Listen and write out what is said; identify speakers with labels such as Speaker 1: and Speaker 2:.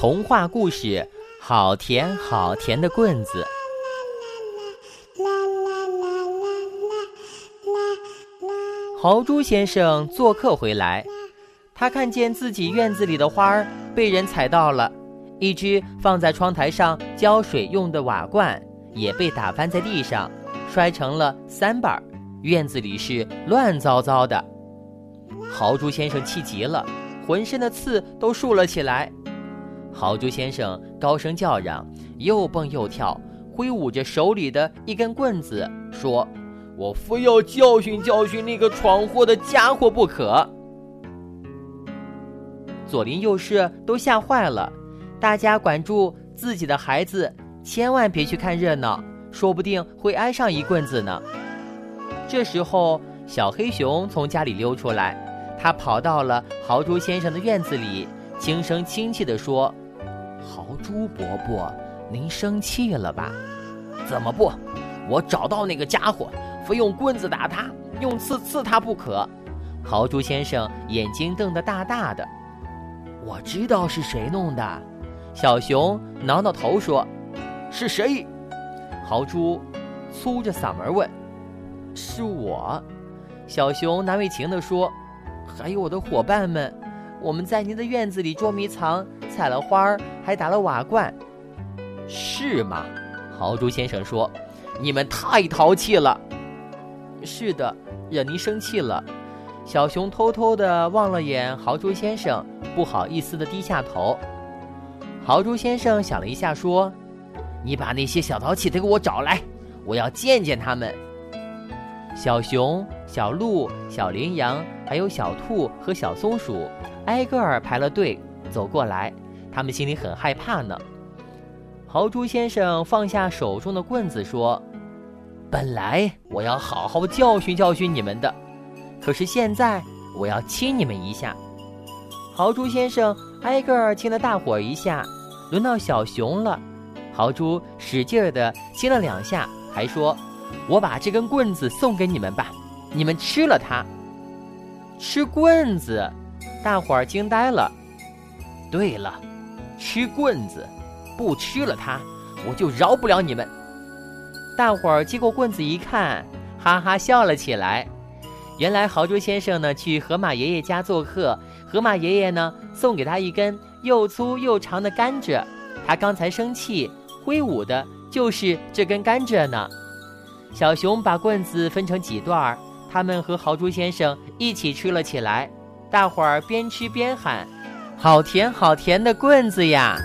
Speaker 1: 童话故事《好甜好甜的棍子》。豪猪先生做客回来，他看见自己院子里的花儿被人踩到了，一只放在窗台上浇水用的瓦罐也被打翻在地上，摔成了三瓣儿。院子里是乱糟糟的。豪猪先生气极了，浑身的刺都竖了起来。豪猪先生高声叫嚷，又蹦又跳，挥舞着手里的一根棍子，说：“我非要教训教训那个闯祸的家伙不可。”左邻右舍都吓坏了，大家管住自己的孩子，千万别去看热闹，说不定会挨上一棍子呢。这时候，小黑熊从家里溜出来，他跑到了豪猪先生的院子里，轻声轻气地说。豪猪伯伯，您生气了吧？怎么不？我找到那个家伙，非用棍子打他，用刺刺他不可。豪猪先生眼睛瞪得大大的。我知道是谁弄的。小熊挠挠头说：“是谁？”豪猪粗着嗓门问：“是我。”小熊难为情地说：“还有我的伙伴们，我们在您的院子里捉迷藏。”采了花儿，还打了瓦罐，是吗？豪猪先生说：“你们太淘气了。”是的，惹您生气了。小熊偷偷地望了眼豪猪先生，不好意思地低下头。豪猪先生想了一下，说：“你把那些小淘气的给我找来，我要见见他们。”小熊、小鹿、小羚羊，还有小兔和小松鼠，挨个儿排了队走过来。他们心里很害怕呢。豪猪先生放下手中的棍子说：“本来我要好好教训教训你们的，可是现在我要亲你们一下。”豪猪先生挨个儿亲了大伙一下，轮到小熊了。豪猪使劲儿的亲了两下，还说：“我把这根棍子送给你们吧，你们吃了它。”吃棍子，大伙儿惊呆了。对了。吃棍子，不吃了它，我就饶不了你们。大伙儿接过棍子一看，哈哈笑了起来。原来豪猪先生呢去河马爷爷家做客，河马爷爷呢送给他一根又粗又长的甘蔗，他刚才生气挥舞的就是这根甘蔗呢。小熊把棍子分成几段儿，他们和豪猪先生一起吃了起来。大伙儿边吃边喊。好甜好甜的棍子呀！